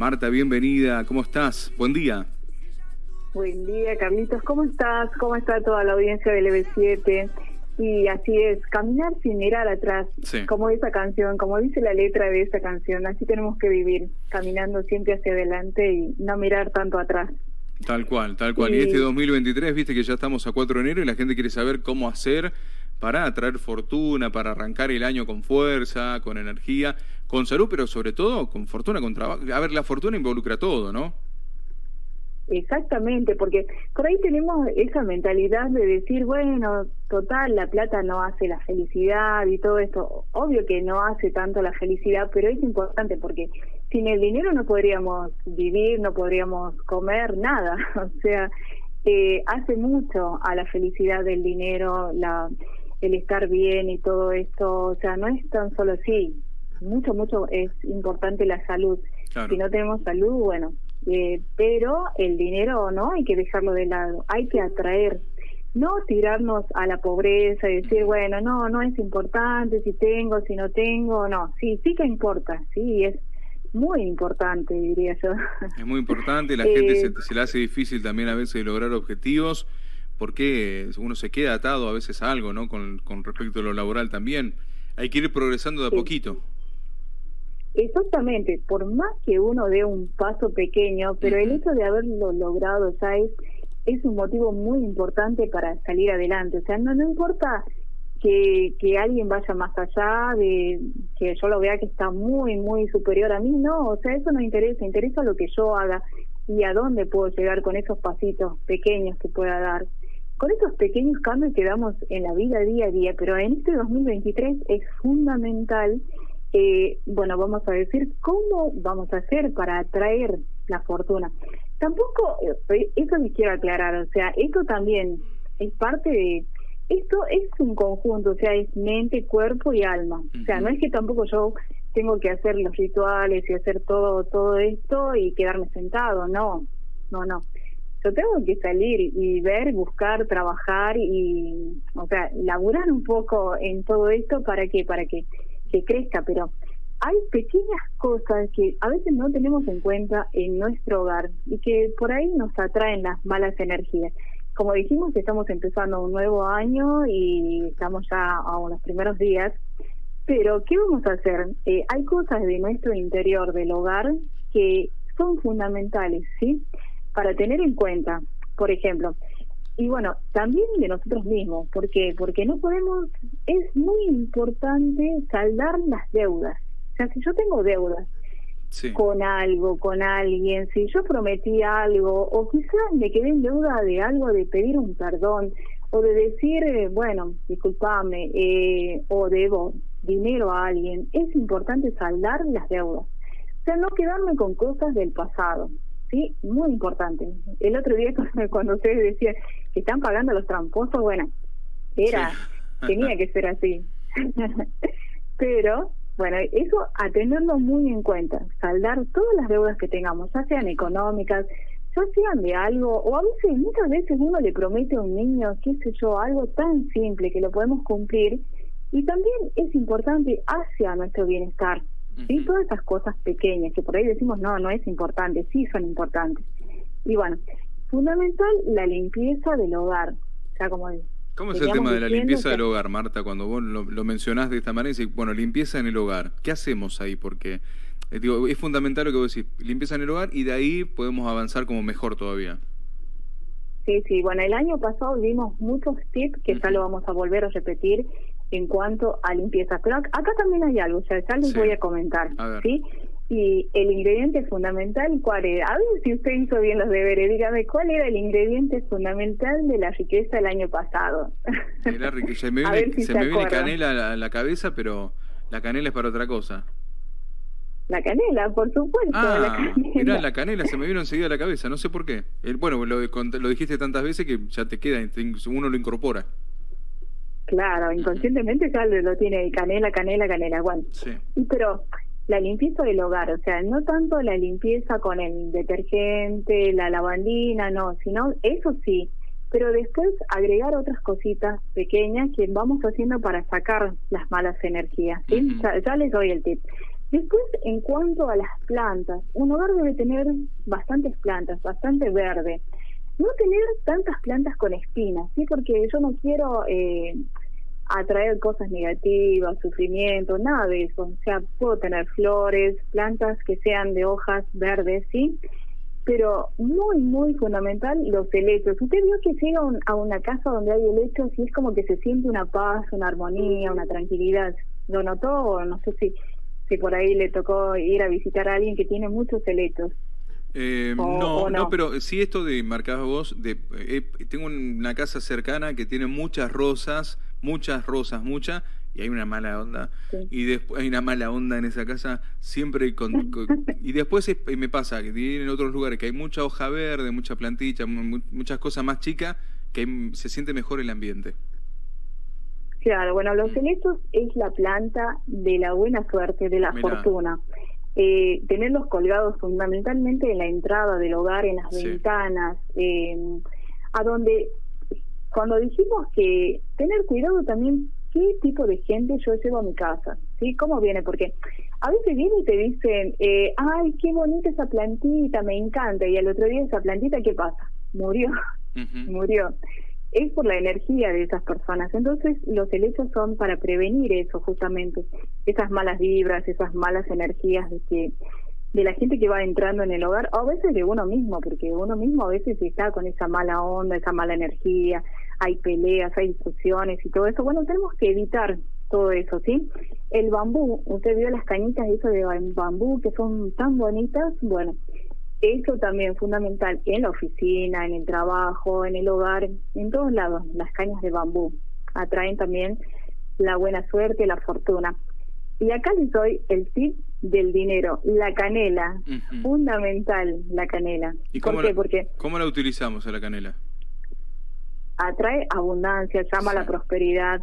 Marta, bienvenida. ¿Cómo estás? Buen día. Buen día, Carlitos. ¿Cómo estás? ¿Cómo está toda la audiencia del EB7? Y así es, caminar sin mirar atrás, como esa canción, como dice la letra de esa canción, así tenemos que vivir, caminando siempre hacia adelante y no mirar tanto atrás. Tal cual, tal cual. Y, este 2023, viste que ya estamos a 4 de enero y la gente quiere saber cómo hacer para atraer fortuna, para arrancar el año con fuerza, con energía, con salud, pero sobre todo con fortuna, con trabajo. A ver, la fortuna involucra todo, ¿no? Exactamente, porque por ahí tenemos esa mentalidad de decir, bueno, total, la plata no hace la felicidad y todo esto. Obvio que no hace tanto la felicidad, pero es importante porque sin el dinero no podríamos vivir, no podríamos comer nada. O sea, eh, hace mucho a la felicidad del dinero, la, el estar bien y todo esto. O sea, no es tan solo así. Mucho, mucho es importante la salud. Si no tenemos salud, bueno, eh, pero el dinero no hay que dejarlo de lado, hay que atraer, no tirarnos a la pobreza y decir, bueno, no, no es importante si tengo, si no tengo, no, sí, sí que importa, sí, es muy importante, diría yo. Es muy importante, la gente se, eh, se le hace difícil también a veces lograr objetivos porque uno se queda atado a veces a algo, ¿no? Con, con respecto a lo laboral también. Hay que ir progresando de a poquito. Exactamente, por más que uno dé un paso pequeño, pero el hecho de haberlo logrado ya es, es un motivo muy importante para salir adelante. O sea, no, no importa que, que alguien vaya más allá, de que yo lo vea que está muy, muy superior a mí, no, o sea, eso no interesa, interesa lo que yo haga y a dónde puedo llegar con esos pasitos pequeños que pueda dar. Con esos pequeños cambios que damos en la vida día a día, pero en este 2023 es fundamental eh, bueno, vamos a decir cómo vamos a hacer para atraer la fortuna. Tampoco, eh, eso me quiero aclarar, o sea, esto también es parte de, esto es un conjunto, o sea, es mente, cuerpo y alma. O sea, no es que tampoco yo tengo que hacer los rituales y hacer todo, todo esto y quedarme sentado, no, no, no. Yo tengo que salir y ver, buscar, trabajar y, o sea, laburar un poco en todo esto para que, para que que crezca, pero hay pequeñas cosas que a veces no tenemos en cuenta en nuestro hogar y que por ahí nos atraen las malas energías. Como dijimos, estamos empezando un nuevo año y estamos ya a los primeros días, pero ¿qué vamos a hacer? Eh, hay cosas de nuestro interior del hogar que son fundamentales, ¿sí? Para tener en cuenta, por ejemplo, y bueno, también de nosotros mismos. ¿Por qué? Porque no podemos, es muy importante saldar las deudas. O sea, si yo tengo deudas con algo, con alguien, si yo prometí algo, o quizás me quedé en deuda de algo, de pedir un perdón, o de decir, eh, bueno, discúlpame, eh, o debo dinero a alguien, es importante saldar las deudas. O sea, no quedarme con cosas del pasado. ¿sí? Muy importante. El otro día cuando ustedes decían que están pagando los tramposos, bueno, era, tenía que ser así. Pero, bueno, eso a tenerlo muy en cuenta, saldar todas las deudas que tengamos, ya sean económicas, ya sean de algo, o a veces, muchas veces uno le promete a un niño, qué sé yo, algo tan simple que lo podemos cumplir, y también es importante hacia nuestro bienestar. ¿sí? Todas esas cosas pequeñas que por ahí decimos, no, no es importante, sí son importantes. Y bueno, fundamental la limpieza del hogar. O sea, como ¿Cómo es el tema de la limpieza del hogar, Marta? Cuando vos lo, lo mencionás de esta manera, decís, bueno, limpieza en el hogar. ¿Qué hacemos ahí? Porque eh, digo, es fundamental lo que vos decís, limpieza en el hogar y de ahí podemos avanzar como mejor todavía. Sí, sí, bueno, el año pasado vimos muchos tips que ya lo vamos a volver a repetir en cuanto a limpieza. Pero acá, también hay algo, o sea, ya les voy a comentar, ¿sí? Y el ingrediente fundamental, ¿cuál era? A ver si usted hizo bien los deberes, dígame, ¿cuál era el ingrediente fundamental de la riqueza del año pasado? La riqueza. Se me viene, se, me viene canela a la cabeza, pero la canela es para otra cosa. La canela, por supuesto. Ah, la canela. la canela se me vino enseguida a la cabeza, no sé por qué. El, bueno, lo, lo dijiste tantas veces que ya te queda, uno lo incorpora. Claro, inconscientemente ya lo tiene canela, canela, canela, bueno. Sí. pero la limpieza del hogar, o sea, no tanto la limpieza con el detergente, la lavandina, no, sino eso sí, pero después agregar otras cositas pequeñas que vamos haciendo para sacar las malas energías. ¿sí? ya, les doy el tip. Después, en cuanto a las plantas, un hogar debe tener bastantes plantas, bastante verde. No tener tantas plantas con espinas, ¿sí? Porque yo no quiero eh, atraer cosas negativas, sufrimiento, nada de eso. O sea, puedo tener flores, plantas que sean de hojas verdes, ¿sí? Pero muy, muy fundamental los helechos. Usted vio que llega a una casa donde hay helechos y es como que se siente una paz, una armonía, una tranquilidad. ¿Lo notó? No sé si, si por ahí le tocó ir a visitar a alguien que tiene muchos helechos. Eh, no, no, pero sí esto de marcabas vos, de, eh, tengo una casa cercana que tiene muchas rosas, muchas rosas, muchas, y hay una mala onda. Y después hay una mala onda en esa casa, siempre con, y después me pasa que en otros lugares que hay mucha hoja verde, mucha plantilla, muchas cosas más chicas, que se siente mejor el ambiente. Claro, bueno, los celestos es la planta de la buena suerte, de la fortuna. Eh, tenerlos colgados fundamentalmente en la entrada del hogar, en las ventanas, eh, a donde cuando dijimos que tener cuidado también qué tipo de gente yo llevo a mi casa, ¿sí? ¿Cómo viene? Porque a veces vienen y te dicen, eh, ay, qué bonita esa plantita, me encanta, y al otro día esa plantita, ¿qué pasa? Murió, murió. Es por la energía de esas personas. Entonces, los helechos son para prevenir eso, justamente, esas malas vibras, esas malas energías de que de la gente que va entrando en el hogar, o a veces de uno mismo, porque uno mismo a veces está con esa mala onda, esa mala energía, hay peleas, hay discusiones y todo eso. Bueno, tenemos que evitar todo eso, ¿sí? El bambú, usted vio las cañitas eso de bambú que son tan bonitas, bueno, eso también fundamental en la oficina, en el trabajo, en el hogar, en todos lados, las cañas de bambú atraen también la buena suerte, la fortuna. Y acá les doy el tip del dinero, la canela, fundamental la canela. ¿Y cómo ¿Por qué? Porque ¿Cómo la utilizamos a la canela? Atrae abundancia, llama la prosperidad.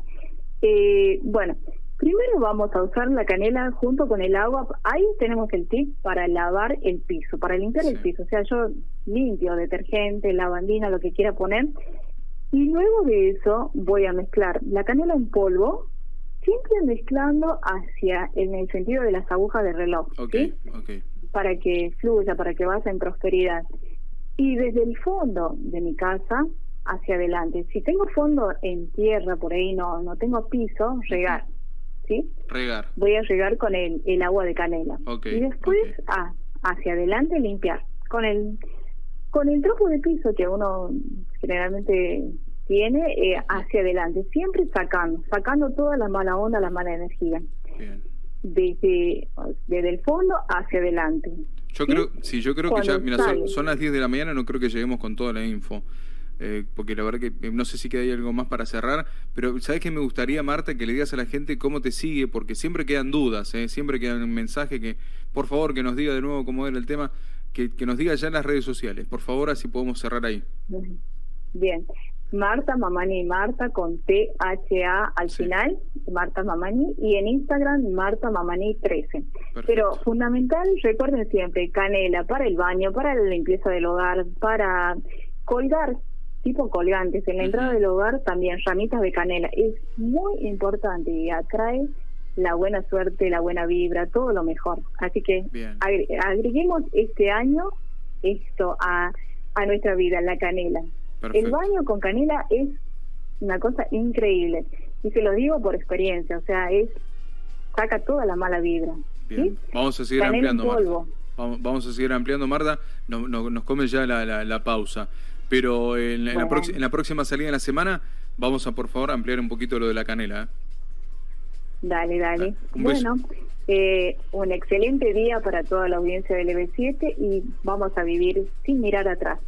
Eh, bueno, primero vamos a usar la canela junto con el agua. Ahí tenemos el tip para lavar el piso, para limpiar el piso. O sea, yo limpio detergente, lavandina, lo que quiera poner. Y luego de eso voy a mezclar la canela en polvo siempre mezclando hacia en el sentido de las agujas de reloj, Para que fluya, para que vaya en prosperidad. Y desde el fondo de mi casa hacia adelante. Si tengo fondo en tierra, por ahí no no tengo piso, regar. ¿Sí? Regar. Voy a regar con el, el agua de canela. y después ah, hacia adelante limpiar. Con el con el tropo de piso que uno generalmente tiene eh, hacia adelante, siempre sacando, sacando toda la mala onda, la mala energía. Desde, desde el fondo hacia adelante. Yo creo, sí, yo creo que ya, mira, son, las 10 de la mañana, no creo que lleguemos con toda la info. Eh, porque la verdad que eh, no sé si queda algo más para cerrar, pero ¿sabes qué me gustaría, Marta, que le digas a la gente cómo te sigue? Porque siempre quedan dudas, ¿eh? siempre quedan un mensaje que, por favor, que nos diga de nuevo cómo era el tema, que, que nos diga ya en las redes sociales, por favor, así podemos cerrar ahí. Bien, Marta Mamani Marta con T-H-A al final, Marta Mamani, y en Instagram Marta Mamani 13. Pero fundamental, recuerden siempre, canela para el baño, para la limpieza del hogar, para colgar, tipo colgantes, en la entrada del hogar también ramitas de canela. Es muy importante y atrae la buena suerte, la buena vibra, todo lo mejor. Así que agreguemos este año esto a, a nuestra vida, la canela. El baño con canela es una cosa increíble. Y se lo digo por experiencia, o sea, es saca toda la mala vibra. Vamos a seguir ampliando, Marta. Vamos, a seguir ampliando, Marta. No, nos come ya la, la, pausa. Pero en, la en, la próxima salida de la semana vamos a, por favor, ampliar un poquito lo de la canela. ¿eh? Dale, dale. bueno, eh, un excelente día para toda la audiencia del EB7 y vamos a vivir sin mirar atrás.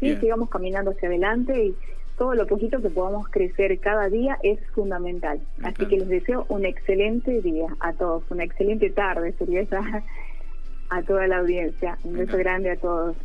¿Sí? sigamos caminando hacia adelante y todo lo poquito que podamos crecer cada día es fundamental. Así que les deseo un excelente día a todos, una excelente tarde, sería esa a toda la audiencia. Un beso grande a todos.